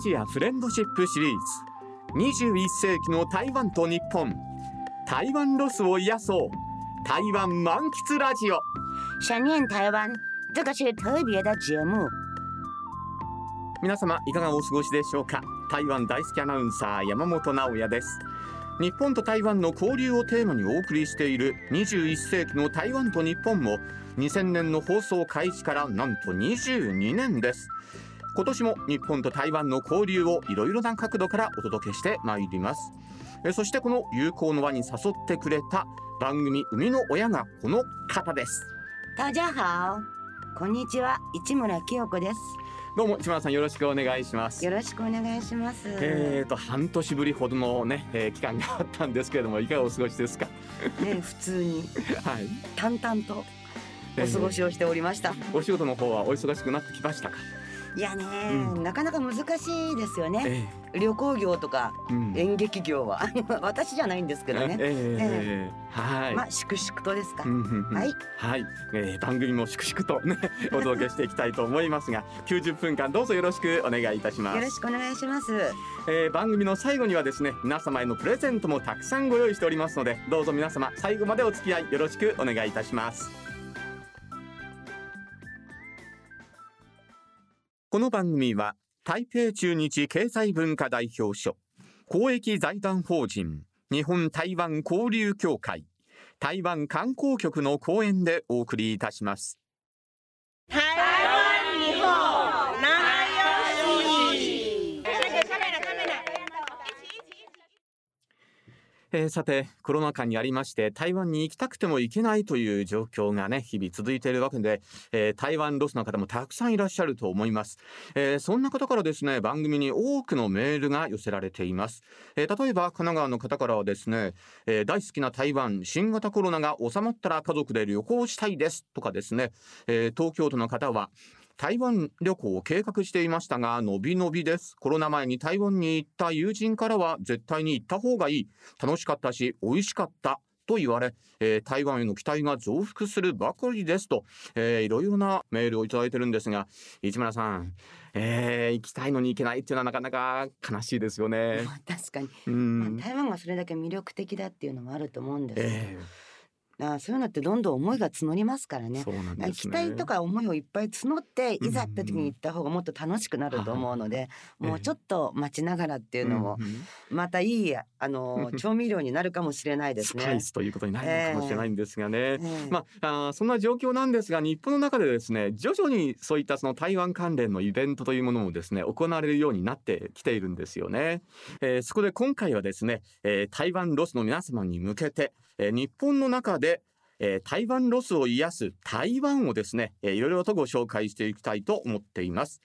ジアフレンドシップシリーズ。21世紀の台湾と日本。台湾ロスを癒そう。台湾満喫ラジオ。想念台湾，这个是特别的节目。皆様いかがお過ごしでしょうか？台湾大好きアナウンサー山本直也です。日本と台湾の交流をテーマにお送りしている21世紀の台湾と日本も2000年の放送開始からなんと22年です今年も日本と台湾の交流をいろいろな角度からお届けしてまいります。えそしてこの友好の輪に誘ってくれた番組生みの親がこの方です。大家好，こんにちは、市村清子です。どうも市村さんよろしくお願いします。よろしくお願いします。えーと半年ぶりほどのね、えー期間があったんですけれどもいかがお過ごしですか？ね、普通に。はい。淡々とお過ごしをしておりました。お仕事の方はお忙しくなってきましたか？いやね、うなかなか難しいですよね。え旅行業とかえうん。演劇業は。私じゃないんですけどね。ええはい、まあ粛々とですか。うんうんうん。はい。はい、えー番組も粛々とね お届けしていきたいと思いますが90分間どうぞよろしくお願いいたします。よろしくお願いします。えー番組の最後にはですね皆様へのプレゼントもたくさんご用意しておりますのでどうぞ皆様最後までお付き合いよろしくお願いいたしますこの番組は台北中日経済文化代表所公益財団法人日本台湾交流協会台湾観光局の講演でお送りいたします台湾以后哪有戏？那个カメラカメラ。えーさてコロナ禍にありまして台湾に行きたくても行けないという状況がね日々続いているわけで、えー台湾ロスの方もたくさんいらっしゃると思います、えーそんな方からですね番組に多くのメールが寄せられています、えー例えば神奈川の方からはですね、えー大好きな台湾新型コロナが収まったら家族で旅行したいですとかですね、えー東京都の方は台湾旅行を計画していましたが、のびのびです。コロナ前に台湾に行った友人からは、絶対に行った方がいい。楽しかったし、美味しかった。と言われ、えー台湾への期待が増幅するばかりですと、えーいろいろなメールをいただいてるんですが、市村さん、えー行きたいのに行けないっていうのはなかなか悲しいですよね。まあ確かに、うまあん。台湾がそれだけ魅力的だっていうのもあると思うんです。えあそういうのってどんどん思いが募りますからね。ね。期待とか思いをいっぱい募ってうんいざって時に行った方がもっと楽しくなると思うので、いもうちょっと待ちながらっていうのもうんうんまたいいあのうん 調味料になるかもしれないですねスパイ。スということになるのかもしれないんですがね。ええまあ、あーそんな状況なんですが日本の中でですね徐々にそういったその台湾関連のイベントというものもですね行われるようになってきているんですよね、えーそこで今回はですね、えー台湾ロスの皆様に向けて、えー日本の中でえー台湾ロスを癒す台湾をですね、えーいろいろとご紹介していきたいと思っています。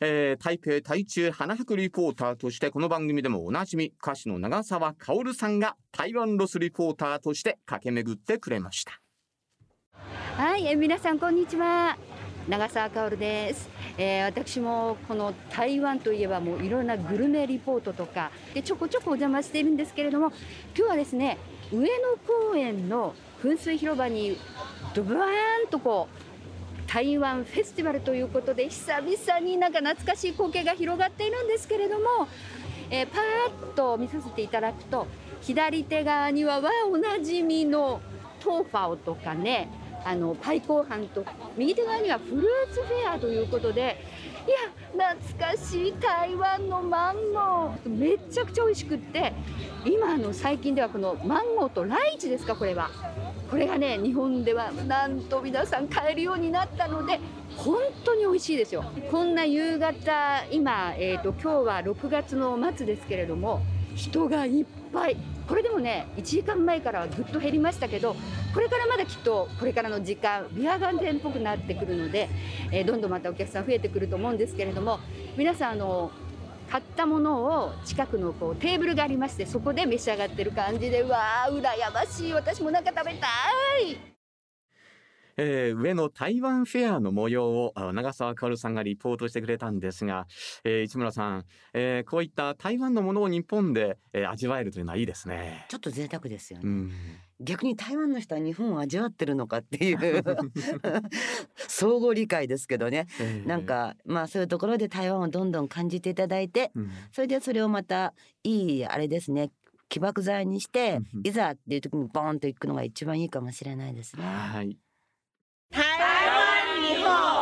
えー台北台中花博リポーターとしてこの番組でもおなじみ歌手の長澤薫さんが台湾ロスリポーターとして駆け巡ってくれました。はい、え皆さんこんにちは。長澤香織です、えー私もこの台湾といえばもういろんなグルメリポートとかでちょこちょこお邪魔しているんですけれども今日はですね上野公園の噴水広場にドブワーンとこう台湾フェスティバルということで久々になんか懐かしい光景が広がっているんですけれども、えーパーッと見させていただくと左手側にはわおなじみのトーファオとかねあのパイコーハンと右手側にはフルーツフェアということでや懐かしい台湾のマンゴー。めちゃくちゃ美味しくって。今の最近ではこのマンゴーとライチですかこれは。これがね日本ではなんと皆さん買えるようになったので本当に美味しいですよ。こんな夕方今、えー、と今日は6月の末ですけれども人がいっぱい。これでもね1時間前からはぐっと減りましたけどこれからまだきっとこれからの時間ビアガーデンっぽくなってくるので、えーどんどんまたお客さん増えてくると思うんですけれども皆さんあの買ったものを近くのこうテーブルがありましてそこで召し上がってる感じでうわあ羨ましい。私もなんか食べたい。えー、上の台湾フェアの模様を長澤薫さんがリポートしてくれたんですが、えー、市村さん、えー、こういった台湾のものを日本で、えー、味わえるというのはいいですね。ちょっと贅沢ですよね。うん逆に台湾の人は日本を味わってるのかっていう 相互理解ですけどね、えー、なんかまあそういうところで台湾をどんどん感じていただいて、うん、それでそれをまたいいあれですね起爆剤にして、いざっていう時にボーンと行くのが一番いいかもしれないですね。はい台湾日本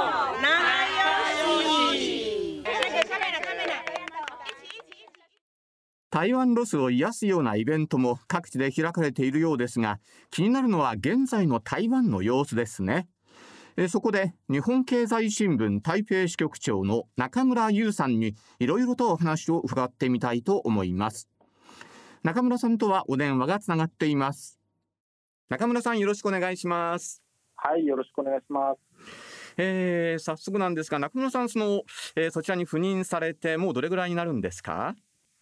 台湾ロスを癒すようなイベントも各地で開かれているようですが気になるのは現在の台湾の様子ですね。えそこで日本経済新聞台北支局長の中村優さんにいろいろとお話を伺ってみたいと思います。中村さんとはお電話がつながっています。中村さんよろしくお願いします。はいよろしくお願いします。えー、早速なんですが中村さんその、えー、そちらに赴任されてもうどれぐらいになるんですか？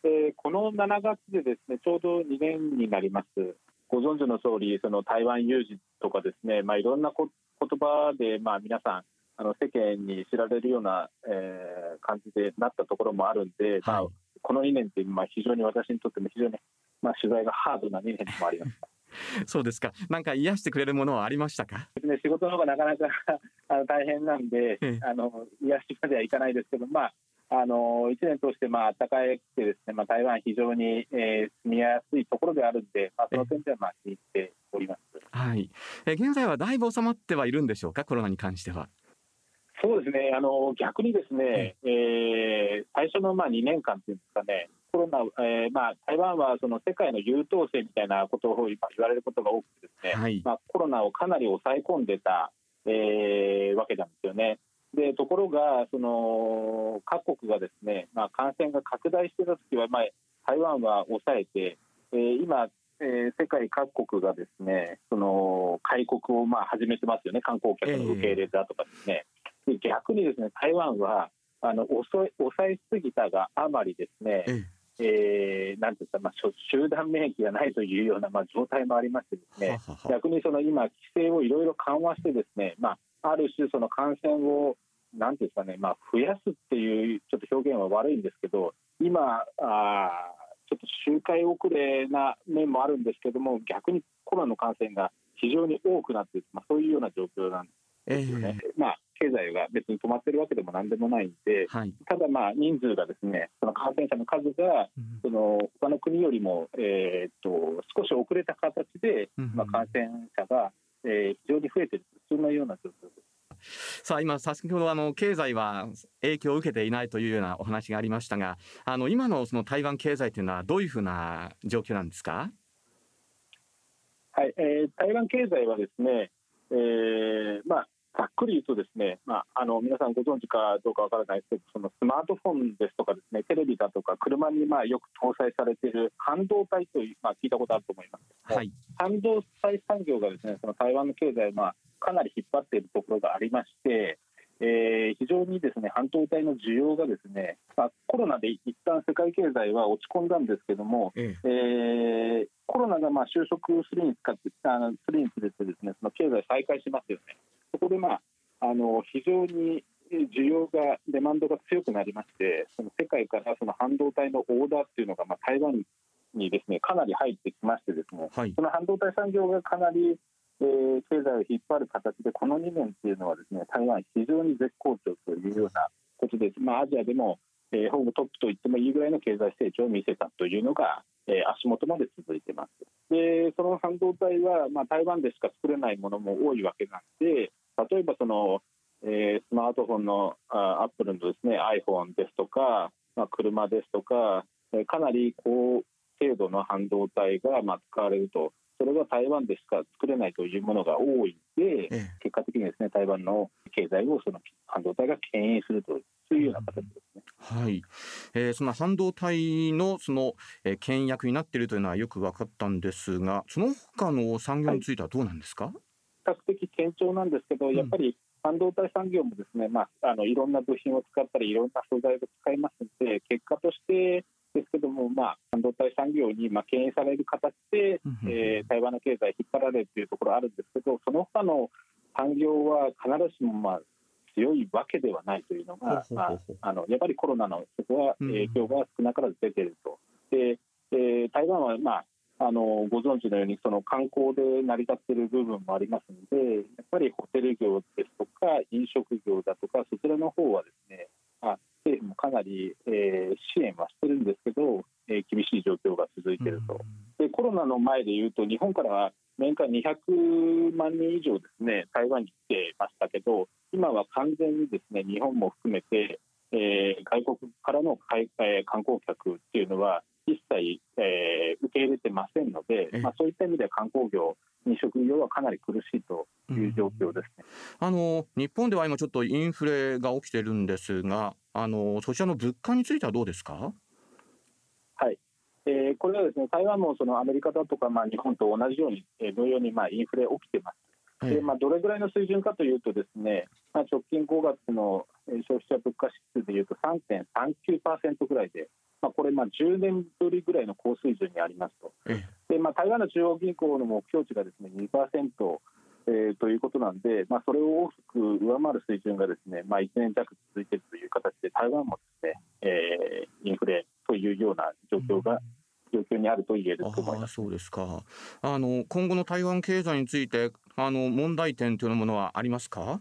えー、この7月でですねちょうど2年になります。ご存知の通り、その台湾有事とかですね、まあ、いろんなこ言葉で、まあ、皆さんあの世間に知られるような、えー、感じでなったところもあるんで、はい、まあ、この2年って、まあ、非常に私にとっても非常に、まあ、取材がハードな2年でもありました。そうですか。なんか癒してくれるものはありましたか？ね、仕事の方がなかなかあの大変なんで、あの癒しまではいかないですけど、まああの1年通してまあ暖かくてですね、まあ、台湾非常に、えー、住みやすいところであるんで、まあ、その点ではまあ気に入っております、はい、え現在はだいぶ収まってはいるんでしょうか、コロナに関しては？そうですね。あの逆にですね、えー、最初のまあ2年間というんですかね、コロナ、えーまあ、台湾はその世界の優等生みたいなことを言われることが多くてですね、はい、まあ、コロナをかなり抑え込んでた、えー、わけなんですよね。でところがその各国がですね、まあ、感染が拡大していた時は、まあ、台湾は抑えて、えー、今、えー、世界各国がですねその開国をまあ始めてますよね。観光客の受け入れだとかですね、えー、で逆にですね台湾はあの抑え抑えすぎたがあまりですね、えーえー、なんていうか、まあ、集団免疫がないというような、まあ、状態もありましてですね。逆にその今規制をいろいろ緩和してですね、まあ、ある種、その感染をなんていうんですかね、まあ、増やすっていうちょっと表現は悪いんですけど、今、あちょっと周回遅れな面もあるんですけども、逆にコロナの感染が非常に多くなって、まあ、そういうような状況なんですよね。えー、まあ経済が別に止まってるわけでもなんでもないんで、はい、ただまあ人数がですねその感染者の数が、その他の国よりも、えー、っと少し遅れた形で、まあ、感染者がえー、非常に増えているそんなような状況です。さあ今先ほどあの経済は影響を受けていないというようなお話がありましたがあの今のその台湾経済というのはどういうふうな状況なんですか？はい、えー、台湾経済はですね、えー、まあざっくり言うとですね、まあ、あの皆さんご存知かどうかわからないですけどそのスマートフォンですとかですねテレビだとか車にまあよく搭載されている半導体という、まあ、聞いたことあると思います。はい、半導体産業がですねその台湾の経済をまあかなり引っ張っているところがありまして、えー、非常にですね半導体の需要がですね、まあ、コロナで一旦世界経済は落ち込んだんですけども、ええ。えー、コロナがまあ収束するに使ってあのするにつれてですねその経済再開しますよね。そこで、まあ、あの非常に需要が、デマンドが強くなりまして、その世界からその半導体のオーダーっていうのが、まあ、台湾にですねかなり入ってきまして、ですね、はい、その半導体産業がかなり、えー、経済を引っ張る形で、この2年っていうのは、ですね台湾、非常に絶好調というようなことで、まあ、アジアでも、えー、ほぼトップと言ってもいいぐらいの経済成長を見せたというのが、えー、足元まで続いてます。でその半導体は、まあ、台湾でしか作れないものも多いわけなんで、例えばその、えー、スマートフォンのアップルのですね iPhone ですとか、まあ、車ですとか、えー、かなり高精度の半導体がまあ使われるとそれが台湾でしか作れないというものが多いんで、ええ、結果的にですね台湾の経済をその半導体が牽引するというような形ですね。はい、えー、その半導体のその、えー、牽引役になっているというのはよく分かったんですが、その他の産業についてはどうなんですか？はい較的堅調なんですけど、やっぱり半導体産業もですね、まあ、あのいろんな部品を使ったり、いろんな素材を使いますので、結果としてですけども、まあ、半導体産業にまあ敬遠される形で、えー、台湾の経済引っ張られるというところあるんですけど、その他の、産業は必ずしもまあ強いわけではないというのが、まあ、あのやっぱりコロナのそこは影響が少なからず出ていると。で、えー、台湾は、まああのご存知のようにその観光で成り立っている部分もありますのでやっぱりホテル業ですとか飲食業だとかそちらの方はですね、まあ、政府もかなり、えー、支援はしてるんですけど、えー、厳しい状況が続いていると。でコロナの前でいうと日本からは年間200万人以上ですね台湾に来てましたけど今は完全にですね日本も含めて、えー、外国からの、えー、観光客っていうのは一切、えー、受け入れてませんので、まあ、そういった意味では観光業、飲食業はかなり苦しいという状況ですね、うん、あの日本では今、ちょっとインフレが起きているんですがあの、そちらの物価についてはどうですか？はい。えー、これはですね台湾もそのアメリカだとか、まあ、日本と同じように、えー、同様にまあインフレ起きてます。でまあ、どれぐらいの水準かというと、ですね、まあ、直近5月の消費者物価指数でいうと3.39%ぐらいで、まあ、これ、10年ぶりぐらいの高水準にありますと、でまあ、台湾の中央銀行の目標値がですね2%、えー、ということなんで、まあ、それを大きく上回る水準がですね、まあ、1年弱続いているという形で、台湾もですね、えー、インフレというような状況が、状況にあると言えると思います。そうですか。あの今後の台湾経済についてあの問題点というものはありますか、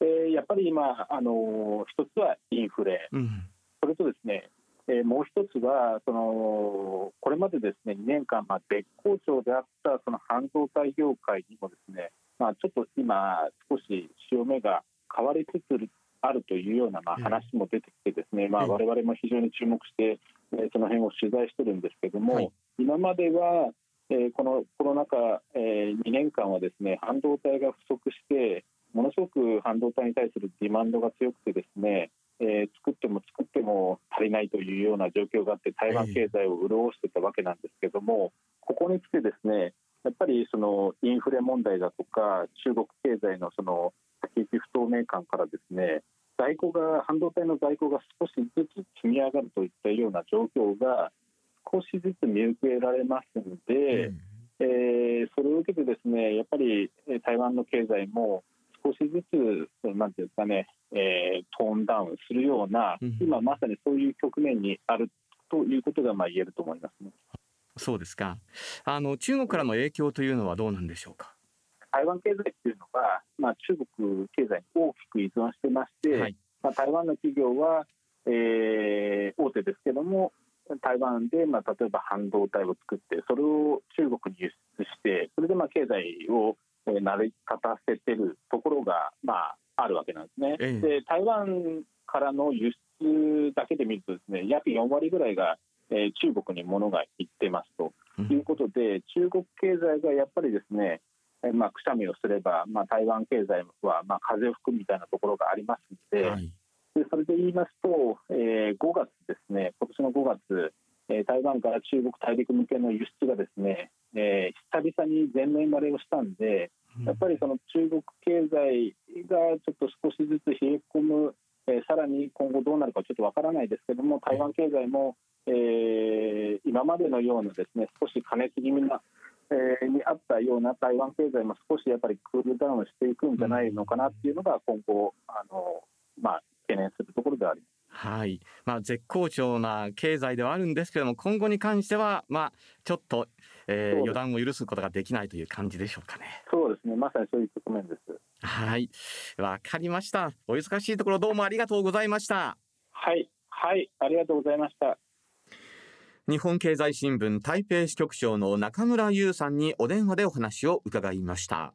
えー、やっぱり今あの一つはインフレ、うん。それとですね、えー、もう一つはそのこれまでですね2年間、まあ、絶好調であったその半導体業界にもですね、まあ、ちょっと今少し潮目が変わりつつあるというようなまあ話も出てきてですね、まあ、我々も非常に注目して、えー、その辺を取材してるんですけども、はい、今までは、えー、このコロナ禍、えー、2年間はですね半導体が不足してものすごく半導体に対するディマンドが強くてですねえー、作っても作っても足りないというような状況があって台湾経済を潤してたわけなんですけども、ここに来てですねやっぱりそのインフレ問題だとか中国経済のその先行き不透明感からですね在庫が半導体の在庫が少しずつ積み上がるといったような状況が少しずつ見受けられますので、うん、えー、それを受けてですねやっぱり台湾の経済も少しずつなんていうんですかねえー、トーンダウンするような、今まさにそういう局面にあるということがまあ言えると思いますね。そうですか。あの中国からの影響というのはどうなんでしょうか？台湾経済っていうのは、まあ、中国経済に大きく依存してまして、はい、まあ、台湾の企業は、えー、大手ですけども台湾で、まあ、例えば半導体を作ってそれを中国に輸出してそれでまあ経済を成り立たせてるところが、まあ、あるわけなんですね。ええ、で台湾からの輸出だけで見るとですね約4割ぐらいが、えー、中国に物が行ってますと。いうことで、うん、中国経済がやっぱりですね、えー、まあ、くしゃみをすれば、まあ、台湾経済は、まあ、風を吹くみたいなところがありますのではい、でそれで言いますと、えー、5月ですね今年の5月、えー、台湾から中国大陸向けの輸出がですね、えー、久々に全面割れをしたんでやっぱりその中国経済がちょっと少しずつ冷え込む、えー、さらに今後どうなるかちょっとわからないですけども台湾経済も、えー、今までのようなですね少し過熱気味な、えー、にあったような台湾経済も少しやっぱりクールダウンしていくんじゃないのかなっていうのが今後あの、まあ、懸念するところであります。はい、まあ、絶好調な経済ではあるんですけども今後に関しては、まあ、ちょっと、えー、予断を許すことができないという感じでしょうかね。そうですね。まさにそういう局面です。はい。わかりました。お忙しいところどうもありがとうございました。はい。はい。ありがとうございました。日本経済新聞台北支局長の中村優さんにお電話でお話を伺いました。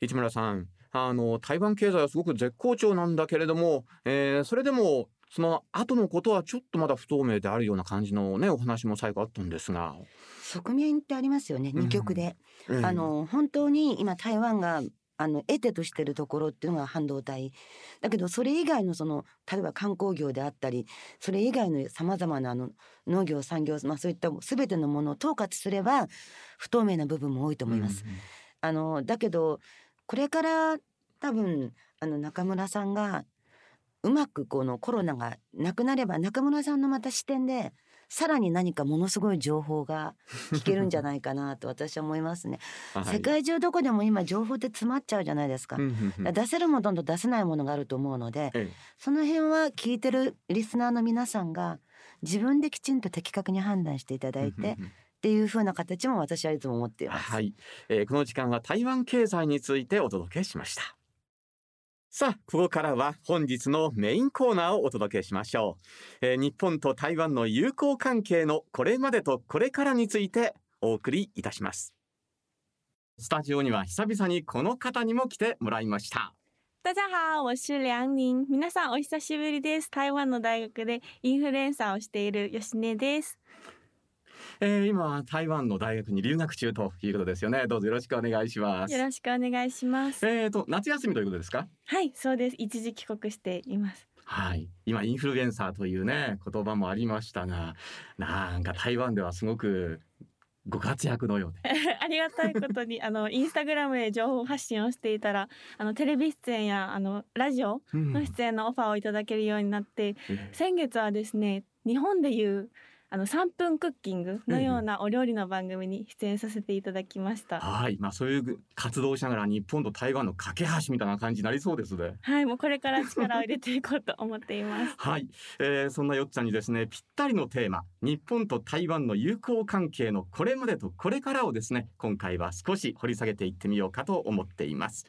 市村さんあの台湾経済はすごく絶好調なんだけれども、えー、それでもその後のことはちょっとまだ不透明であるような感じのねお話も最後あったんですが。側面ってありますよね二極で、うん、あの本当に今台湾があの得手としてるところっていうのが半導体。だけどそれ以外のその例えば観光業であったりそれ以外のさまざまなあの農業産業、まあ、そういった全てのものを統括すれば不透明な部分も多いと思います。うんうん、あのだけどこれから多分あの中村さんがうまくこのコロナがなくなれば中村さんのまた視点でさらに何かものすごい情報が聞けるんじゃないかなと私は思いますね。はい世界中どこでも今情報って詰まっちゃうじゃないですか。出せるものと出せないものがあると思うのでえその辺は聞いてるリスナーの皆さんが自分できちんと的確に判断していただいてっていう風な形も私はいつも思っています。はい、えーこの時間は台湾経済についてお届けしましたさあここからは本日のメインコーナーをお届けしましょう、えー日本と台湾の友好関係のこれまでとこれからについてお送りいたしますスタジオには久々にこの方にも来てもらいました大家好，我是梁宁。皆さんお久しぶりです。台湾の大学でインフルエンサーをしている吉根です。えー今は台湾の大学に留学中ということですよね。どうぞよろしくお願いします。よろしくお願いします。えーと夏休みということですか？はい、そうです。一時帰国しています。はい、今インフルエンサーというね言葉もありましたがなんか台湾ではすごくご活躍のようで。ありがたいことにあのインスタグラムで情報発信をしていたらあのテレビ出演やあのラジオうん。の出演のオファーをいただけるようになって、え。先月はですね日本でいうあの3分クッキングのようなお料理の番組に出演させていただきました。はい、まあそういう活動をしながら日本と台湾の架け橋みたいな感じになりそうですね。はい、もうこれから力を入れていこうと思っています。はい、えー、そんなよっちゃんにですねぴったりのテーマ日本と台湾の友好関係のこれまでとこれからをですね今回は少し掘り下げていってみようかと思っています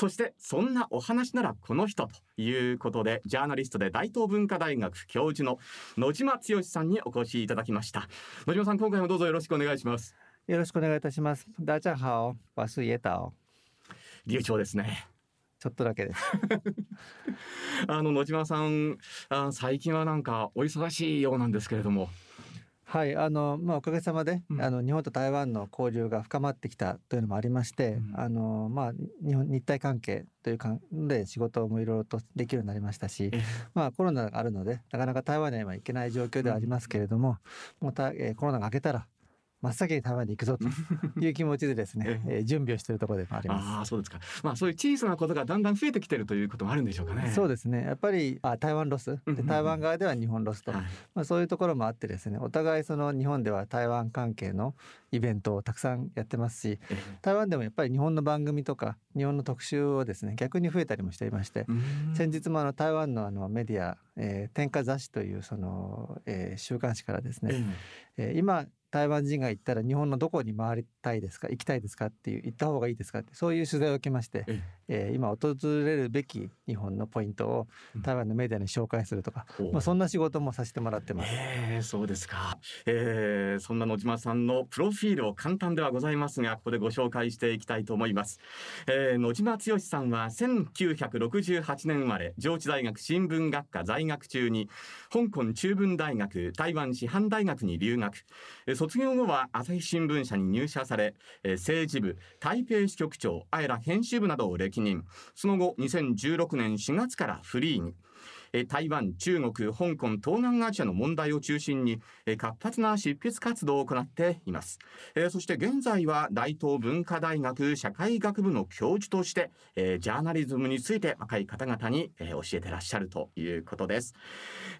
そしてそんなお話ならこの人ということでジャーナリストで大東文化大学教授の野島剛さんにお越しいただきました野島さん今回もどうぞよろしくお願いしますよろしくお願いいたします。大家好，我是野岛。流暢ですねちょっとだけです。あの野島さんあ最近はなんかお忙しいようなんですけれどもはい、あのまあおかげさまで、うん。あの日本と台湾の交流が深まってきたというのもありまして、うん。あのまあ日本日体関係という関で仕事もいろいろとできるようになりましたし、え。まあコロナがあるのでなかなか台湾には今行けない状況ではありますけれども、もうた、えーコロナが明けたら真っ先に台湾に行くぞと いう気持ちでですね、えー準備をしているところでもあります。ああそうですか。まあそういう小さなことがだんだん増えてきてるということもあるんでしょうかね。そうですね。やっぱりあ台湾ロス。で台湾側では日本ロスと、はい。まあ、そういうところもあってですねお互いその日本では台湾関係のイベントをたくさんやってますしえ台湾でもやっぱり日本の番組とか日本の特集をですね逆に増えたりもしていまして先日もあの台湾のあのメディア、えー、天下雑誌というその、えー週刊誌からですえね、えー今台湾人が行ったら日本のどこに回りたいですか？行きたいですか？っていう行った方がいいですか？ってそういう取材を受けまして、ええ。ー今訪れるべき日本のポイントをうん。台湾のメディアに紹介するとか、ほう。まあ、そんな仕事もさせてもらってます。ええそうですか、えー、そんな野島さんのプロフィールを簡単ではございますがここでご紹介していきたいと思います、えー、野島剛さんは1968年生まれ上智大学新聞学科在学中に香港中文大学台湾師範大学に留学。えー卒業後は朝日新聞社に入社されえー政治部台北支局長あえら編集部などを歴任。その後2016年4月からフリーに。台湾、中国、香港、東南アジアの問題を中心にえ活発な執筆活動を行っています。えそして現在は大東文化大学社会学部の教授として、えジャーナリズムについて若い方々に、え教えてらっしゃるということです。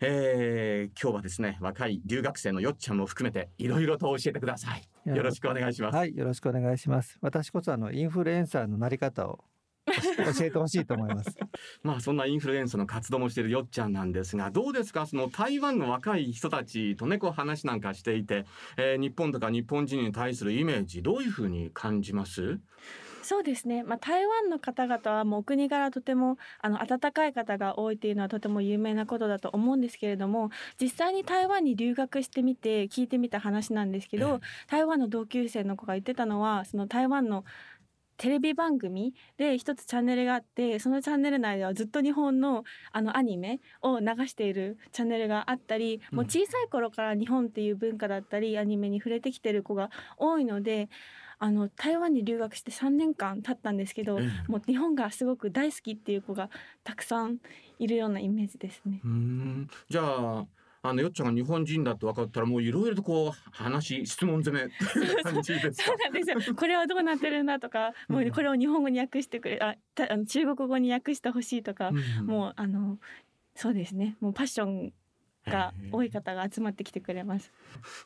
えー今日はですね、若い留学生のよっちゃんも含めていろいろと教えてください。よろしくお願いします。はい、よろしくお願いします。私こそあのインフルエンサーのなり方を教えてほしいと思います。まあそんなインフルエンサーの活動もしているよっちゃんなんですがどうですか？その台湾の若い人たちとねこう話なんかしていて、えー日本とか日本人に対するイメージどういうふうに感じます？そうですね、まあ、台湾の方々はもうお国柄とてもあの温かい方が多いというのはとても有名なことだと思うんですけれども実際に台湾に留学してみて聞いてみた話なんですけど、ええ。台湾の同級生の子が言ってたのはその台湾のテレビ番組で一つチャンネルがあってそのチャンネル内ではずっと日本のあのアニメを流しているチャンネルがあったり、もう小さい頃から日本っていう文化だったりアニメに触れてきてる子が多いのであの台湾に留学して3年間経ったんですけど、ええもう日本がすごく大好きっていう子がたくさんいるようなイメージですね。うーん。じゃああのよっちゃんが日本人だって分かったらもういろいろとこう話質問攻め。そうなんですよ。これはどうなってるんだとか、もうこれを日本語に訳してくれ、あ、たあの中国語に訳してほしいとか、うん。もうあのそうですね。もうパッションが多い方が集まってきてくれます。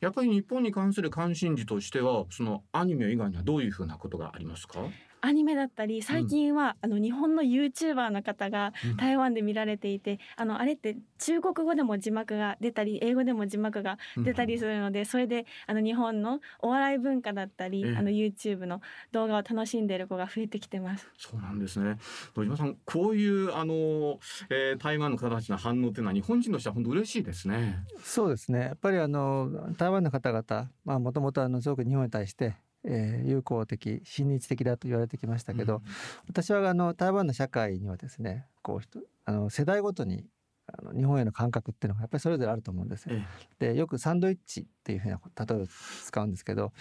やっぱり日本に関する関心事としてはそのアニメ以外にはどういうふうなことがありますか？アニメだったり最近は、あの日本の YouTuber の方がうん。台湾で見られていて、あのあれって中国語でも字幕が出たり英語でも字幕が出たりするので、それであの日本のお笑い文化だったり、ええ。あの YouTube の動画を楽しんでいる子が増えてきてます。そうなんですね。野島さんこういうあの、えー台湾の方たちの反応というのは日本人としては本当嬉しいですね。そうですね。やっぱりあの台湾の方々まあもともとあのすごく日本に対して、えー友好的親日的だと言われてきましたけど、私はあの台湾の社会にはですねこうあの世代ごとにあの日本への感覚っていうのがやっぱりそれぞれあると思うんですよ。えでよくサンドイッチっていうふうな例えを使うんですけど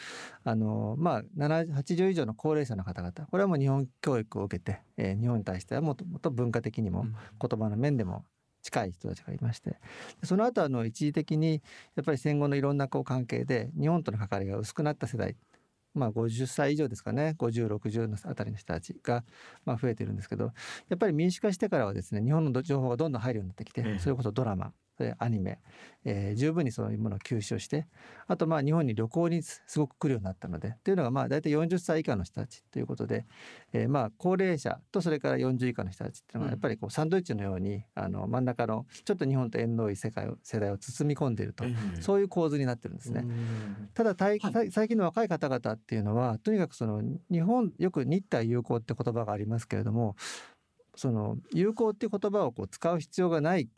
あのまあ70 80以上の高齢者の方々これはもう日本教育を受けて、えー日本に対してはもっともっと文化的にも言葉の面でも近い人たちがいましてでその後あの一時的にやっぱり戦後のいろんなこう関係で日本との関わりが薄くなった世代まあ50歳以上ですかね。5060のあたりの人たちがまあ増えてるんですけどやっぱり民主化してからはですね日本の情報がどんどん入るようになってきて、ええ。それこそドラマアニメ、えー十分にそういうものを吸収してあとまあ日本に旅行にすすごく来るようになったのでっていうのがまあ大体40歳以下の人たちということで、えーまあ高齢者とそれから40以下の人たちっていうのがやっぱりこうサンドイッチのようにあの真ん中のちょっと日本と縁の多い世界を世代を包み込んでいると、そういう構図になってるんですね。ただい最近の若い方々っていうのはとにかくその日本よく日体友好って言葉がありますけれどもその友好っていう言葉をこう使う必要がない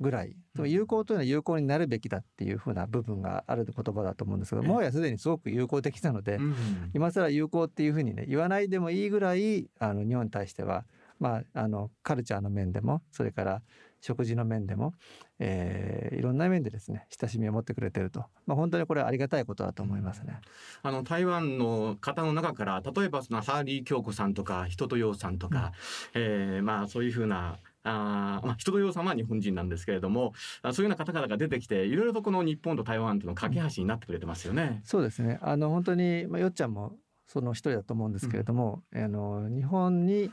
ぐらい。でも友好というのは友好になるべきだっていうふうな部分がある言葉だと思うんですけどええ。もはやすでにすごく友好的なのでうん。今更友好っていうふうにね言わないでもいいぐらいあの日本に対してはまああのカルチャーの面でもそれから食事の面でも、えーいろんな面でですね親しみを持ってくれてると、まあ、本当にこれはありがたいことだと思いますね。あの台湾の方の中から例えばそのハーリー京子さんとか人とようさんとか、えーまあそういうふうなあーまあ、人とようさんは日本人なんですけれどもあそういうような方々が出てきていろいろとこの日本と台湾との架け橋になってくれてますよね。そうですね。あの本当に、まあ、よっちゃんもその一人だと思うんですけれども、あの日本に、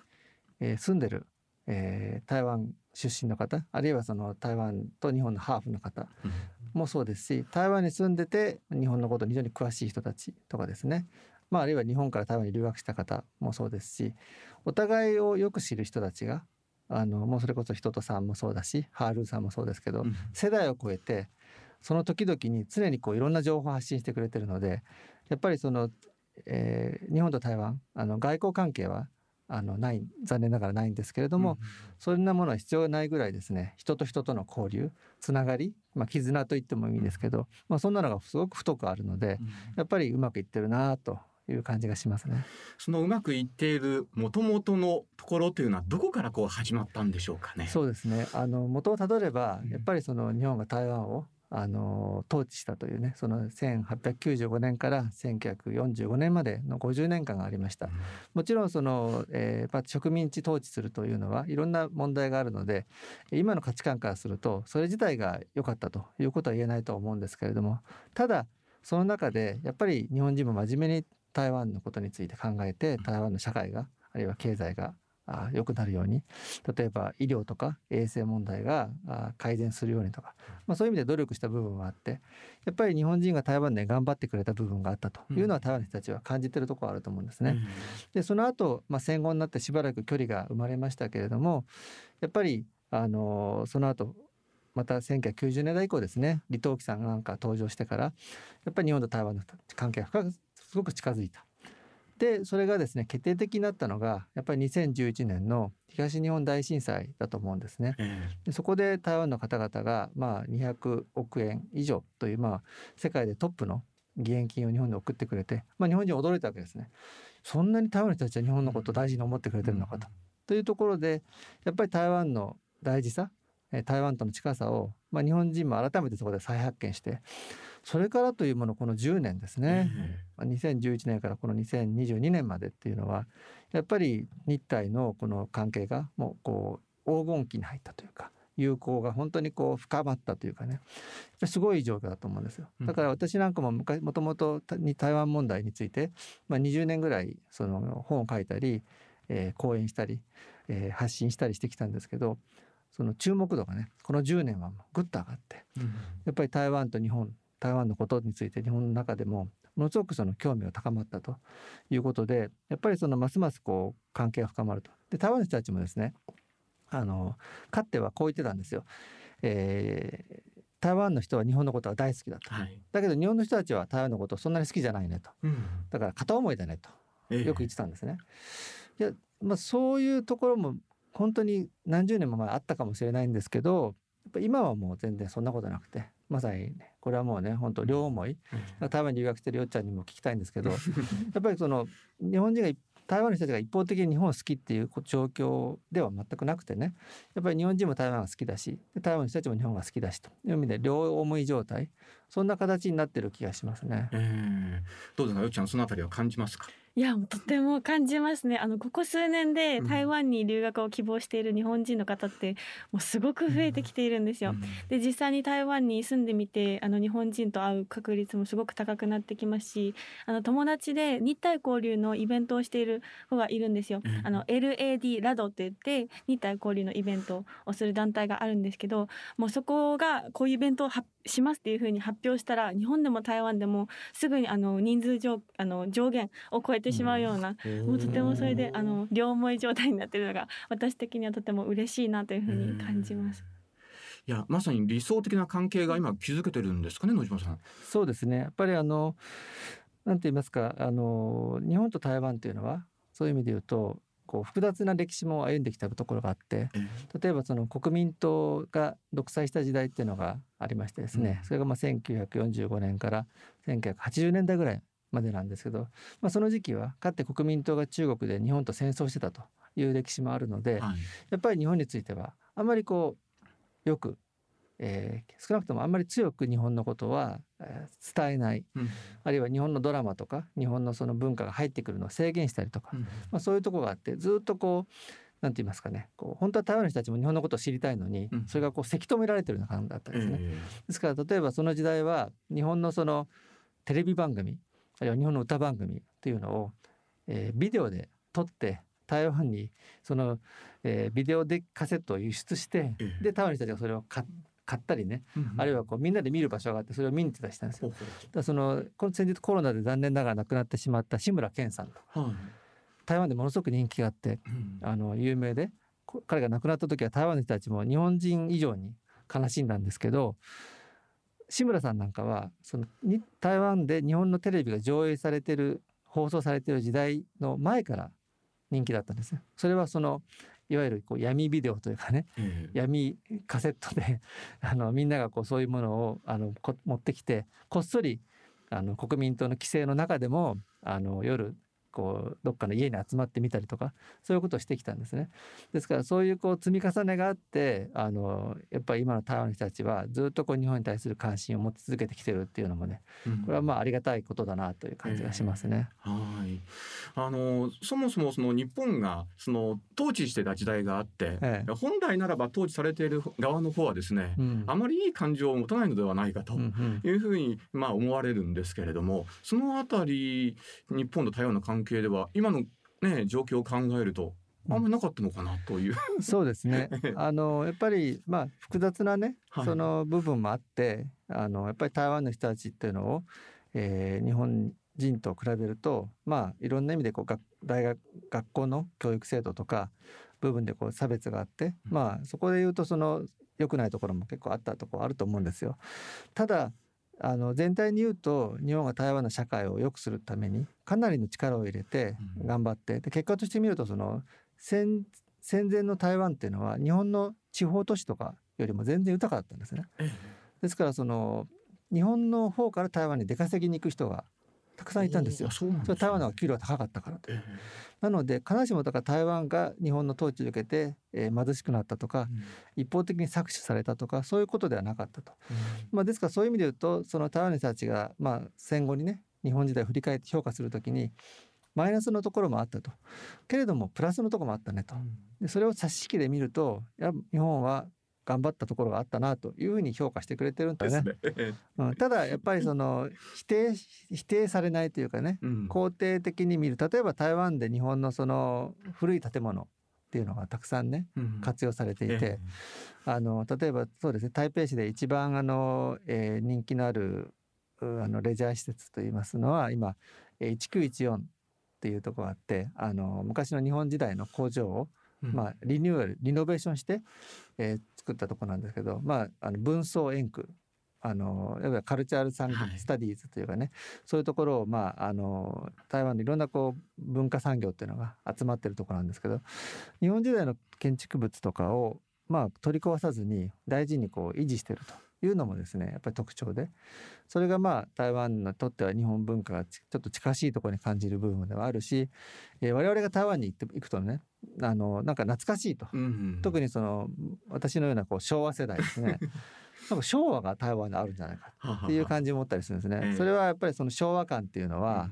えー住んでる、えー台湾出身の方あるいはその台湾と日本のハーフの方もそうですし台湾に住んでて日本のことに非常に詳しい人たちとかですね、まあ、あるいは日本から台湾に留学した方もそうですしお互いをよく知る人たちがあのもうそれこそ人とさんもそうだしハールーさんもそうですけど、うん。世代を超えてその時々に常にこういろんな情報を発信してくれてるのでやっぱりその、えー日本と台湾あの外交関係はあのない残念ながらないんですけれども、そんなものは必要ないぐらいですね。人と人との交流つながり、まあ、絆と言ってもいいですけど、まあ、そんなのがすごく太くあるのでやっぱりうまくいってるなという感じがしますね。そのうまくいっている元々のところというのはどこからこう始まったんでしょうかね？そうですねあの元をたどればうんやっぱりその日本が台湾をあの統治したというねその1895年から1945年までの50年間がありました。もちろんその、えーまあ、植民地統治するというのはいろんな問題があるので今の価値観からするとそれ自体が良かったということは言えないと思うんですけれどもただその中でやっぱり日本人も真面目に台湾のことについて考えて台湾の社会があるいは経済があ良くなるように例えば医療とか衛生問題があ改善するようにとか、まあ、そういう意味で努力した部分はあってやっぱり日本人が台湾で頑張ってくれた部分があったというのは台湾の人たちは感じてるところあると思うんですね。でその後、まあ戦後になってしばらく距離が生まれましたけれどもやっぱりあのその後また1990年代以降ですね李登輝さんなんか登場してからやっぱり日本と台湾の関係が深くすごく近づいた。でそれがですね決定的になったのがやっぱり2011年の東日本大震災だと思うんですね。えでそこで台湾の方々がまあ200億円以上というまあ世界でトップの義援金を日本に送ってくれて、まあ、日本人は驚いたわけですね。そんなに台湾の人たちは日本のことを大事に思ってくれてるのかと。というところでやっぱり台湾の大事さえー台湾との近さを、まあ、日本人も改めてそこで再発見してそれからというものこの10年ですえね、まあ2011年からこの2022年までっていうのはやっぱり日台のこの関係がもうこう黄金期に入ったというか友好が本当にこう深まったというかね。すごい状況だと思うんですよ。うん。だから私なんかも昔もともとに台湾問題について、まあ、20年ぐらいその本を書いたり、えー講演したり、えー発信したりしてきたんですけどその注目度がねこの10年はぐっと上がってやっぱり台湾と日本台湾のことについて日本の中でもものすごくその興味が高まったということでやっぱりそのますますこう関係が深まると。で台湾の人たちもですねあのかつてはこう言ってたんですよ。えー台湾の人は日本のことは大好きだと、はい、だけど日本の人たちは台湾のことをそんなに好きじゃないねと、うん、だから片思いだねとよく言ってたんですね。えー、いやまあ、そういうところも本当に何十年も前あったかもしれないんですけどやっぱ今はもう全然そんなことなくてまさに、ね、これはもうね本当両思い、うん、台湾に留学してるよっちゃんにも聞きたいんですけど やっぱりその日本人が台湾の人たちが一方的に日本を好きっていう状況では全くなくてねやっぱり日本人も台湾が好きだし台湾の人たちも日本が好きだしと。いう意味で両思い状態。そんな形になってる気がしますね。えー、どうですかよっちゃんそのあたりは感じますか？いやとても感じますねあのここ数年で台湾に留学を希望している日本人の方ってもうすごく増えてきているんですよ。で実際に台湾に住んでみてあの日本人と会う確率もすごく高くなってきますしあの友達で日体交流のイベントをしている子がいるんですよ。あの LAD ラドって言って日体交流のイベントをする団体があるんですけどもうそこがこういうイベントをしますっていうふうに発表したら日本でも台湾でもすぐにあの人数上あの上限を超えててしまうような、うん、もうとてもそれであの両思い状態になっているのが私的にはとても嬉しいなというふうに感じます。いやまさに理想的な関係が今築けてるんですかね野島さん。そうですねやっぱりあのなんて言いますかあの日本と台湾というのはそういう意味で言うとこう複雑な歴史も歩んできたところがあって例えばその国民党が独裁した時代っていうのがありましてですね、うん、それがまあ1945年から1980年代ぐらいまでなんですけど、まあ、その時期はかって国民党が中国で日本と戦争してたという歴史もあるので、はい、やっぱり日本についてはあまりこうよく、えー、少なくともあんまり強く日本のことは、えー、伝えない、うん、あるいは日本のドラマとか日本のその文化が入ってくるのを制限したりとか、うん、まあ、そういうとこがあってずっとこうなんて言いますかねこう本当は台湾の人たちも日本のことを知りたいのに、うん、それがこうせき止められてるような感じだったんですね。えー、ですから例えばその時代は日本のそのテレビ番組あるいは日本の歌番組っていうのを、えー、ビデオで撮って台湾にその、えー、ビデオでカセットを輸出して、で台湾の人たちがそれを買買ったりね、うん、あるいはこうみんなで見る場所があってそれを見に行ってたりしたんですよ。だそのこの先日コロナで残念ながら亡くなってしまった志村けんさんと、はい、台湾でものすごく人気があって、うん、あの有名で彼が亡くなった時は台湾の人たちも日本人以上に悲しんだんですけど志村さんなんかはその台湾で日本のテレビが上映されてる放送されてる時代の前から人気だったんですね。それはそのいわゆるこう闇ビデオというかね、闇カセットで あのみんながこうそういうものをあの持ってきてこっそりあの国民党の規制の中でもあの夜こうどっかの家に集まってみたりとかそういうことをしてきたんですね。ですからそういうこう積み重ねがあってあのやっぱり今の台湾の人たちはずっとこう日本に対する関心を持ち続けてきてるっていうのもね、これはまあありがたいことだなという感じがしますね。えー、はい。あのそもそもその日本がその統治してた時代があって、えー、本来ならば統治されている側の方はですね、うん、あまりいい感情を持たないのではないかというふうにまあ思われるんですけれどもそのあたり日本と台湾の関係係では今のね状況を考えるとあんまりなかったのかなという、そうですね。あのやっぱりまあ複雑なね、はい、その部分もあってあのやっぱり台湾の人たちっていうのを、えー、日本人と比べるとまあいろんな意味でこう学大学学校の教育制度とか部分でこう差別があって、まあそこで言うとその良くないところも結構あったところあると思うんですよ。ただあの全体に言うと日本が台湾の社会を良くするためにかなりの力を入れて頑張って、で結果として見るとその戦戦前の台湾っていうのは日本の地方都市とかよりも全然豊かだったんですね。ですからその日本の方から台湾に出稼ぎに行く人がたくさんいたんですよ。それ台湾の給料が高かったからと。なので必ずしもだから台湾が日本の統治を受けて、えー、貧しくなったとか、うん、一方的に搾取されたとかそういうことではなかったと。うん、まあ、ですからそういう意味で言うとその台湾の人たちが、まあ、戦後にね日本時代を振り返って評価するときにマイナスのところもあったとけれどもプラスのところもあったねと。でそれを差し引きで見るとや日本は頑張ったところがあったなというふうに評価してくれてるんですね。うん、ただやっぱりその否定否定されないというかね、うん、肯定的に見る。例えば台湾で日本のその古い建物っていうのがたくさんねうん。活用されていて、えあの例えばそうですね台北市で一番あの、えー人気のあるうあのレジャー施設といいますのは今えー1914っていうところがあってあの昔の日本時代の工場を、うん。まあ、リニューアルリノベーションして、えー作ったところなんですけど、まあ、あの文装円区あのいわゆるカルチャール産はい。スタディーズというかね、そういうところを、まあ、あの台湾のいろんなこう文化産業っていうのが集まってるところなんですけど日本時代の建築物とかを、まあ、取り壊さずに大事にこう維持してるというのもですねやっぱり特徴でそれがまあ台湾にとっては日本文化がちちょっと近しいところに感じる部分ではあるし、えー我々が台湾に行って行くとねあのなんか懐かしいと。うん特にその私のようなこう昭和世代ですね。なんか昭和が台湾にあるんじゃないかっていう感じを持ったりするんですね。ええ。それはやっぱりその昭和感っていうのは、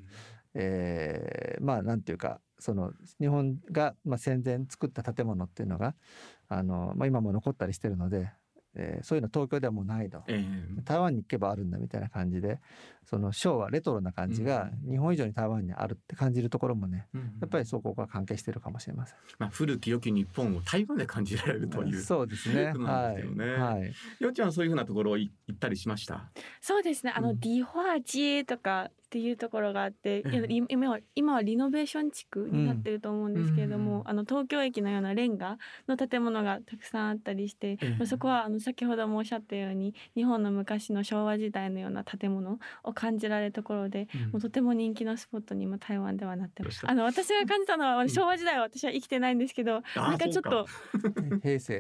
えーまあなんていうかその日本がまあ戦前作った建物っていうのがあの、まあ、今も残ったりしてるので、えーそういうの東京ではもうないと。ええ台湾に行けばあるんだみたいな感じでその昭和レトロな感じが日本以上に台湾にあるって感じるところもねうんやっぱりそこが関係してるかもしれません。まあ、古き良き日本を台湾で感じられるという。そうですね。ことなんですよねはい。はい。よっちゃんはそういうふうなところい行ったりしました？そうですねあの、うんディホアジエとかっていうところがあって、ええいや今は今はリノベーション地区になってると思うんですけれども、うん。あの東京駅のようなレンガの建物がたくさんあったりして、ええまあそこはあの先ほどもおっしゃったように日本の昔の昭和時代のような建物を感じられるところで、もうとても人気のスポットにも台湾ではなってます。あの私が感じたのは昭和時代は私は生きてないんですけど、あなんかちょっと 平成。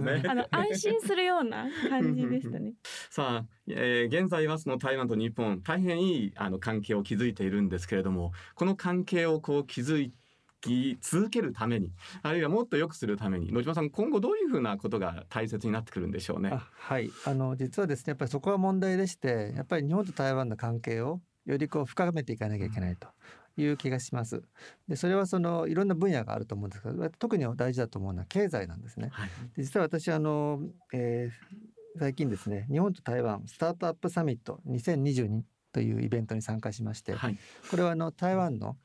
ね。あの安心するような感じでしたね。さあ、えー現在はその台湾と日本大変いいあの関係を築いているんですけれどもこの関係をこう築き続けるためにあるいはもっと良くするために野島さん今後どういうふうなことが大切になってくるんでしょうね？あはいあの実はですねやっぱりそこは問題でしてやっぱり日本と台湾の関係をよりこう深めていかなきゃいけないという気がします。でそれはそのいろんな分野があると思うんですけど特に大事だと思うのは経済なんですね。はいで実は私あの、えー最近ですね日本と台湾スタートアップサミット2022というイベントに参加しまして、はいこれはあの台湾の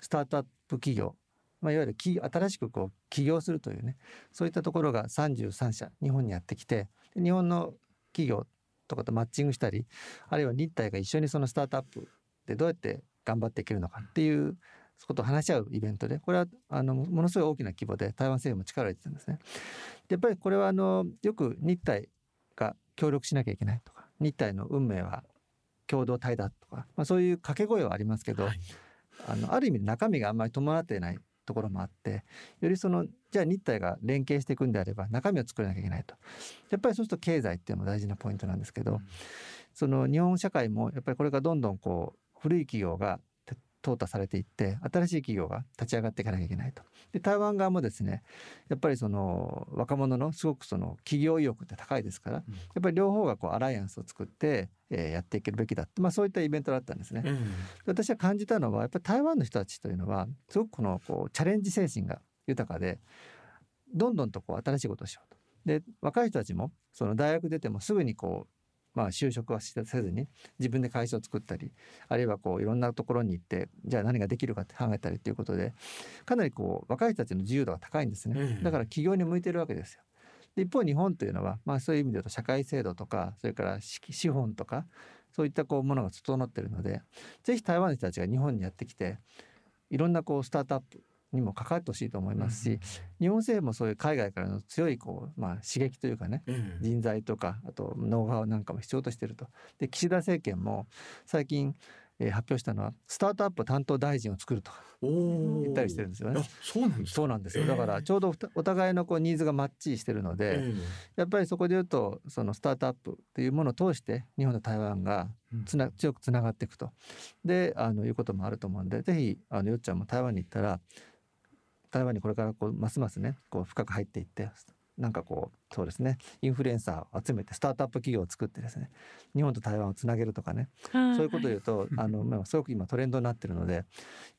スタートアップ企業、まあ、いわゆる企新しくこう起業するというねそういったところが33社日本にやってきてで日本の企業とかとマッチングしたりあるいは日体が一緒にそのスタートアップでどうやって頑張っていけるのかっていうことを話し合うイベントでこれはあのものすごい大きな規模で台湾政府も力を入れてるんですね。でやっぱりこれはあのよく日体が協力しなきゃいけないとか日体の運命は共同体だとか、まあ、そういう掛け声はありますけど、はい。あのある意味中身があんまり伴っていないところもあってよりそのじゃあ日体が連携していくんであれば中身を作らなきゃいけないと。やっぱりそうすると経済っていうのも大事なポイントなんですけど、うん。その日本社会もやっぱりこれがどんどんこう古い企業がて淘汰されていって新しい企業が立ち上がっていかなきゃいけないと。で台湾側もですねやっぱりその若者のすごくその企業意欲って高いですから、うんやっぱり両方がこうアライアンスを作って、えーやっていけるべきだって、まあ、そういったイベントだったんですね。ええ私は感じたのはやっぱり台湾の人たちというのはすごくこのこうチャレンジ精神が豊かでどんどんとこう新しいことをしようと。で若い人たちもその大学出てもすぐにこうまあ就職はしせずに自分で会社を作ったりあるいはこういろんなところに行ってじゃあ何ができるかって考えたりということでかなりこう若い人たちの自由度が高いんですねええだから企業に向いてるわけですよ。で一方日本というのは、まあ、そういう意味で言うと社会制度とかそれから資資本とかそういったこうものが整ってるのでぜひ台湾の人たちが日本にやってきていろんなこうスタートアップにも関わってほしいと思いますし、日本政府もそういう海外からの強いこう、まあ、刺激というかねええ人材とかあとノウハウなんかも必要としてると。で岸田政権も最近、えー発表したのはスタートアップ担当大臣を作ると言ったりしてるんですよね。あ。そうなんですか？そうなんですよ。ええだからちょうどお互いのこうニーズがマッチしてるので、えやっぱりそこで言うとそのスタートアップっていうものを通して日本と台湾がえつな強くつながっていくと。であのいうこともあると思うんでぜひあのよっちゃんも台湾に行ったら台湾にこれからこうますますねこう深く入っていってなんかこうそうですねインフルエンサーを集めてスタートアップ企業を作ってですね日本と台湾をつなげるとかねそういうことを言うとあの、まあ、すごく今トレンドになってるので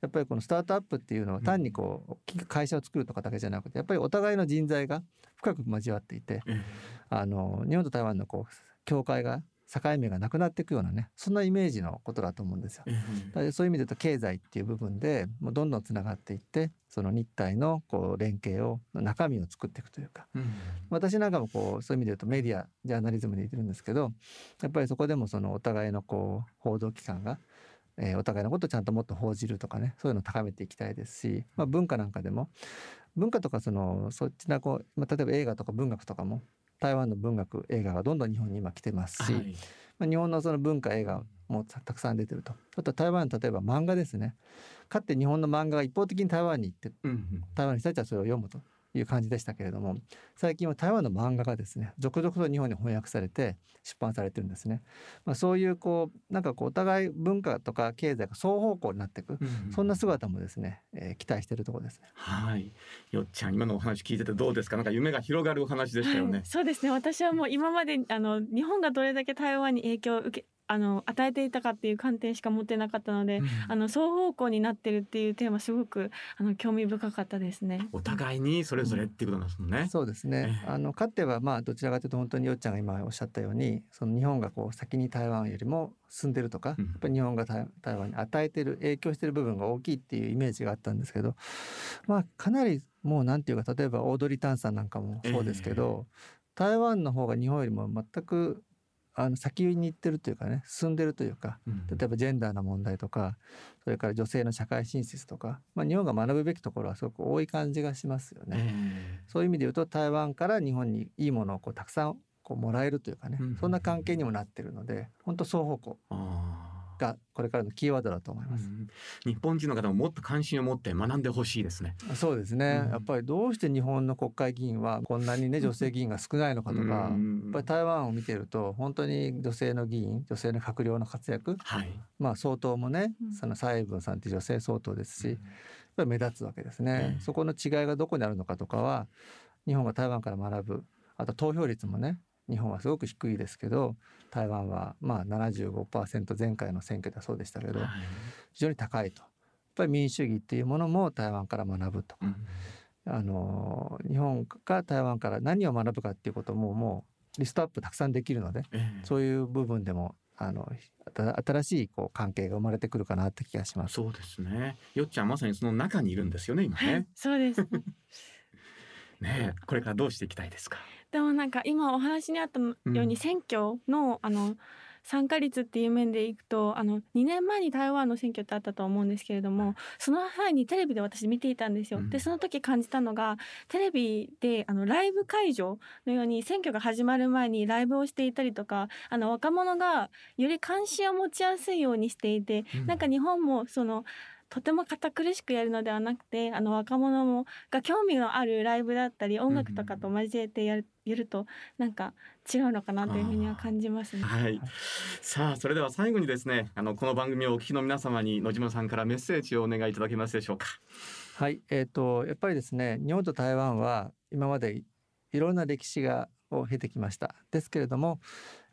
やっぱりこのスタートアップっていうのは単にこう会社を作るとかだけじゃなくてやっぱりお互いの人材が深く交わっていてええあの日本と台湾のこう境界が境目がなくなっていくようなねそんなイメージのことだと思うんですよ。だからそういう意味で言うと経済っていう部分でもうどんどんつながっていってその日体のこう連携を中身を作っていくというか、うん私なんかもこうそういう意味で言うとメディアジャーナリズムで言ってるんですけどやっぱりそこでもそのお互いのこう報道機関が、えーお互いのことをちゃんともっと報じるとかねそういうのを高めていきたいですし、まあ、文化なんかでも文化とかそのそっちなこう、まあ、例えば映画とか文学とかも台湾の文学映画がどんどん日本に今来てますし、はい。まあ、日本のその文化映画もたたくさん出てると。あと台湾の例えば漫画ですね。かつて日本の漫画が一方的に台湾に行ってうんうん。台湾の人たちはそれを読むという感じでしたけれども最近は台湾の漫画がですね続々と日本に翻訳されて出版されてるんですね、まあ、そういうこうなんかこうお互い文化とか経済が双方向になっていくうんそんな姿もですね、えー期待しているところですね。はい。よっちゃん今のお話聞いててどうですか？なんか夢が広がるお話でしたよね。はい、そうですね。私はもう今まであの日本がどれだけ台湾に影響を受けあの与えていたかっていう観点しか持ってなかったので、うん。あの双方向になってるっていうテーマすごくあの興味深かったですね。お互いにそれぞれっていうことなんですもんね。そうですね。ええ。あのかつてはまあどちらかというと本当によっちゃんが今おっしゃったようにその日本がこう先に台湾よりも進んでるとか、うん。やっぱり日本が台台湾に与えてる影響してる部分が大きいっていうイメージがあったんですけどまあかなりもうなんていうか例えばオードリー・タンさんなんかもそうですけど、台湾の方が日本よりも全くあの先に行ってるというかね進んでるというかうん例えばジェンダーの問題とかそれから女性の社会進出とか、まあ、日本が学ぶべきところはすごく多い感じがしますよね。えそういう意味で言うと台湾から日本にいいものをこうたくさんこうもらえるというかね、うんそんな関係にもなってるので本当双方向がこれからのキーワードだと思います。うん日本人の方ももっと関心を持って学んでほしいですね。そうですね、うん。やっぱりどうして日本の国会議員はこんなにね女性議員が少ないのかとか、やうんっぱり台湾を見てると本当に女性の議員女性の閣僚の活躍はい。まあ総統もね、うん。その蔡英文さんって女性総統ですし、やっぱり目立つわけですね、ええ。そこの違いがどこにあるのかとかは日本が台湾から学ぶあと投票率もね日本はすごく低いですけど台湾はまあ75%前回の選挙ではそうでしたけどはい非常に高いとやっぱり民主主義っていうものも台湾から学ぶとうんあの日本が台湾から何を学ぶかっていうことももうリストアップたくさんできるのでええそういう部分でもあの新新しいこう関係が生まれてくるかなって気がします。そうですね。よっちゃんまさにその中にいるんですよね今はいね。そうです。ねえこれからどうしていきたいですか？でもなんか今お話にあったよううん。に選挙のあの参加率っていう面でいくとあの2年前に台湾の選挙ってあったと思うんですけれどもその際にテレビで私見ていたんですよ。うん。でその時感じたのがテレビであのライブ会場のように選挙が始まる前にライブをしていたりとかあの若者がより関心を持ちやすいようにしていてうん。なんか日本もそのとても堅苦しくやるのではなくてあの若者もが興味のあるライブだったり音楽とかと交えてやる,、やるとなんか違うのかなというふうには感じますね。はい。さあそれでは最後にですねあのこの番組をお聞きの皆様に野島さんからメッセージをお願いいただけますでしょうか。はい、えー、とやっぱりですね日本と台湾は今までいいろんな歴史がを経てきましたですけれども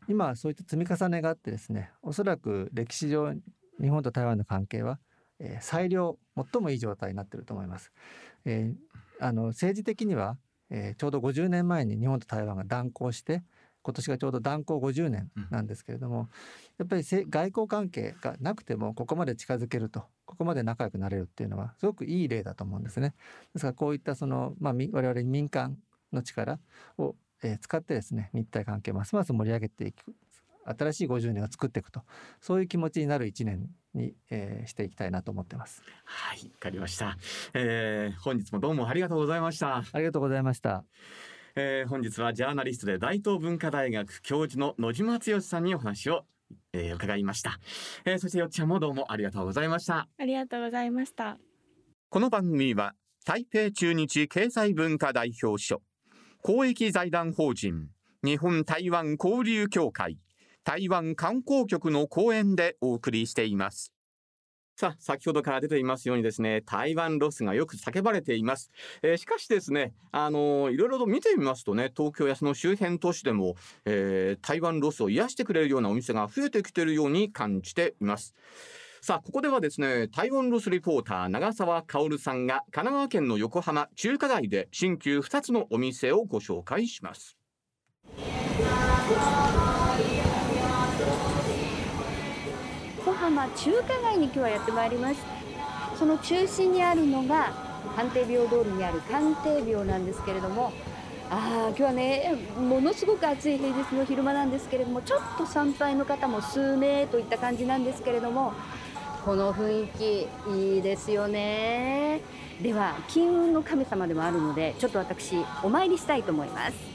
今はそういった積み重ねがあってですねおそらく歴史上日本と台湾の関係は、えー最良最もいい状態になっていると思います。えーあの政治的には、えーちょうど50年前に日本と台湾が断交して今年がちょうど断交50年なんですけれども、やっぱりせ外交関係がなくてもここまで近づけるとここまで仲良くなれるっていうのはすごくいい例だと思うんですね。ですからこういったその、まあ、み我々民間の力を、えー使ってですね日台関係をますます盛り上げていく新しい50年を作っていくとそういう気持ちになる1年に、えーしていきたいなと思ってます。はいわかりました。えー本日もどうもありがとうございました。ありがとうございました。えー本日はジャーナリストで大東文化大学教授の野島剛さんにお話を、えー伺いました、えーそしてよっちゃんもどうもありがとうございましたありがとうございました。この番組は台北中日経済文化代表所公益財団法人日本台湾交流協会台湾観光局の後援でお送りしています。さあ先ほどから出ていますようにですね台湾ロスがよく叫ばれています、えーしかしですねあのーいろいろと見てみますとね東京やその周辺都市でも、えー台湾ロスを癒してくれるようなお店が増えてきているように感じています。さあここではですね台湾ロスリポーター長澤薫さんが神奈川県の横浜中華街で新旧2つのお店をご紹介します。浜中華街に今日はやってまいりましたその中心にあるのが官邸廟通りにある官邸廟なんですけれどもあー今日はねものすごく暑い平日の昼間なんですけれどもちょっと参拝の方も数名といった感じなんですけれどもこの雰囲気いいですよね。では金運の神様でもあるのでちょっと私お参りしたいと思います。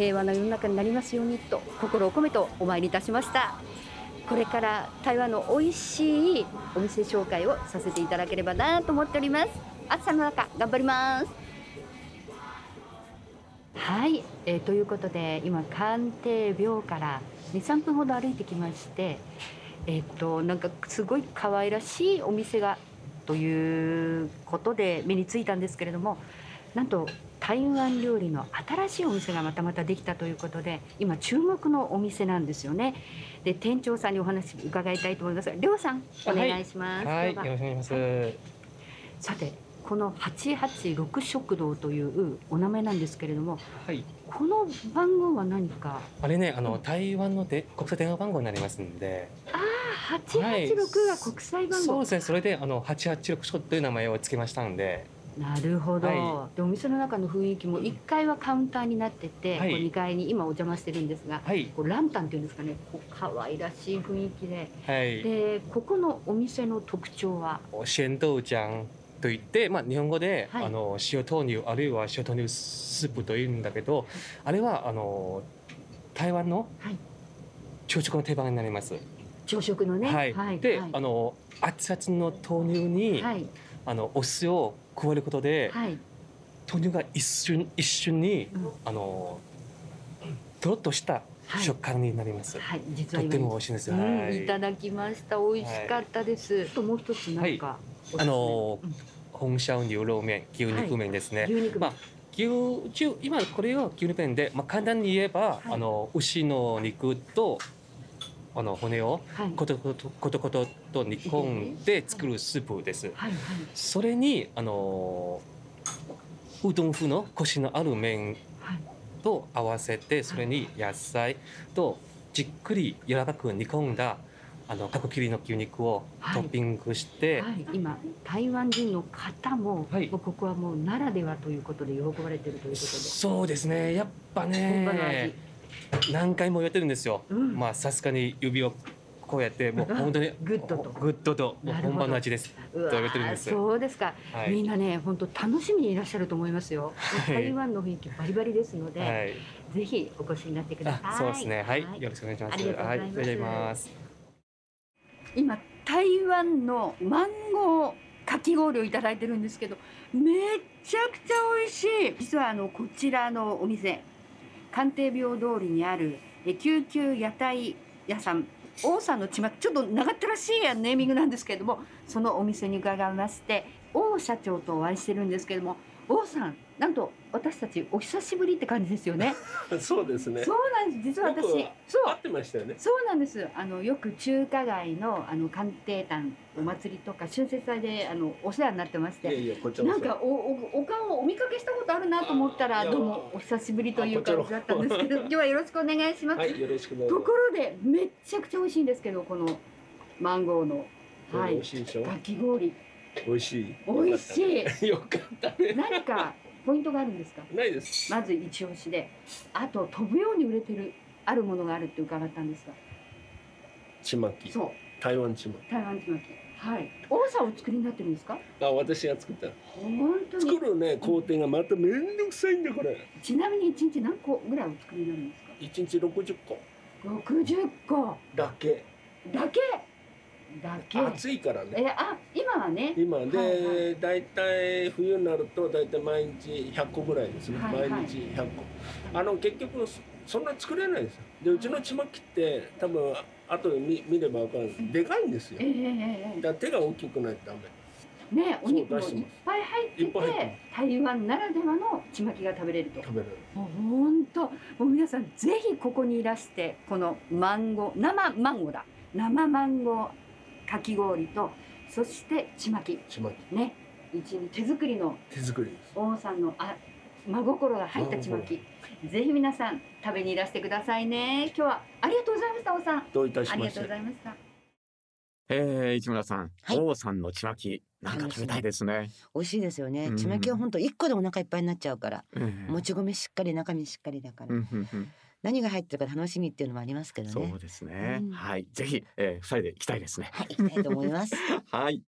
平和な世の中になりますようにと心を込めてお参りいたしました。これから台湾の美味しいお店紹介をさせていただければなと思っております。暑さの中頑張ります。はい、えーということで今官邸廟から23分ほど歩いてきましてえっ、となんかすごい可愛らしいお店がということで目についたんですけれどもなんと台湾料理の新しいお店がまたまたできたということで今注目のお店なんですよね。で店長さんにお話伺いたいと思いますがりょうさんお願いします、はい、はよろしくお願いします。さてこの886食堂というお名前なんですけれどもはい、この番号は何か？あれね、あの台湾ので国際電話番号になりますんで。あ886が国際番号、そうですね、それであの886ショットという名前を付けましたんで。なるほど、はでお店の中の雰囲気も1階はカウンターになってて、はい。こう2階に今お邪魔してるんですがはい、こうランタンっていうんですかねこう可愛らしい雰囲気で。はい。でここのお店の特徴は？鮮豆浆といって、まあ日本語で、はい。あの塩豆乳あるいは塩豆乳スープというんだけど、あれはあの台湾のはい。朝食の定番になります。朝食のね。はい。で、はい。あの熱々の豆乳に、はいあのお酢を加えることで、はい。豆乳が一瞬一瞬に、うん。あのとろっとしたはい。食感になります。はい実とは今。っても美味しいです。うんはい。いただきました。美味しかったです、ともう一つなんか、あのうん。本烧牛肉麺、牛肉麺ですね。牛肉まあ牛牛今これは牛肉麺で、まあ簡単に言えば、はい。あの牛の肉とあの骨をはい。コトコトコトコトと煮込んで作るスープです。はいはい。それにあのうどん風のコシのある麺はい。と合わせてそれに野菜とじっくり柔らかく煮込んだあの角切りの牛肉をはい。トッピングして、はい、今台湾人の方も,、はい。もうここはもうならではということで喜ばれてるということで。そうですね。やっぱね味何回もやってるんですよ、うん。まあさすがに指をこうやってもう 本当にグッドと。グッドともう本場の味です。と言われてるんですそうですか、はい。みんなね本当楽しみにいらっしゃると思いますよ、はい。台湾の雰囲気バリバリですので、はい。ぜひお越しになってください。あそうですね。はい、よろしくお願いします。ありがとうございます。はい。ありがとうございます。今台湾のマンゴーかき氷をいただいてるんですけどめちゃくちゃ美味しい。実はあのこちらのお店官邸病通りにある救急屋台屋さん王さんのちまちょっと長ったらしいやネーミングなんですけれどもそのお店に伺いまして王社長とお会いしてるんですけれども王さんなんと私たちお久しぶりって感じですよね そうですね。そうなんです実は私そう合ってましたよね。そうなんです。あのよく中華街のあの鑑定団お祭りとか春節祭であのお世話になってまして、いやいや、こちらこそなんかおおお顔をお見かけしたことあるなと思ったらどうもお久しぶりという感じだったんですけど、今日はよろしくお願いします。はい、よろしく。ところでめっちゃくちゃ美味しいんですけどこのマンゴーのはいかき氷美味しい。美味しい。い。よかったね。何かポイントがあるんですか？ないです。まず一押しで、あと飛ぶように売れてるあるものがあるって伺ったんですが、ちまき。そう台湾ちま台湾ちまき。はい。王さんお作りになってるんですか？き。あ、私が作った。本当に？作るね、工程がまためんどくさいんだ、これ。ちなみに一日何個ぐらいお作りになるんですか？一日六十個六十個だけ。だけ？だけ。暑いからね。え、あ、今はね。今はいはで、だいたい冬になると、だいたい毎日100個ぐらいですね。はいはい毎日100個。あの、結局、そそんな作れないですよ。で、うちのちまきって、多分、後で見見ればわかるんです。でかいんですよえ。えええだ手が大きくないとダメ。ええ。ね、お肉もいっぱい入っててて、台湾ならではのちまきが食べれると。食べれる。もう本当、もう皆さんぜひここにいらして、このマンゴー、生マンゴーだ。生マンゴーかき氷と、そしてちまき。ちまき。ね、一日手作りの手作りです。王さんのあ真心が入ったちまき。ぜひ皆さん食べにいらしてくださいね。今日はありがとうございました王さん。どういたしありがとうましてございました。えー、市村さん、はい。王さんのちまきなんか食べたいですね。美味しいですよね。うん。ちまきは本当一個でお腹いっぱいになっちゃうから。えーもち米しっかり中身しっかりだから、うんうんうん何が入ってるか楽しみっていうのもありますけどねそうですね。うんはい、ぜひ、えー、二人で行きたいですね。はい行きたいと思います はい。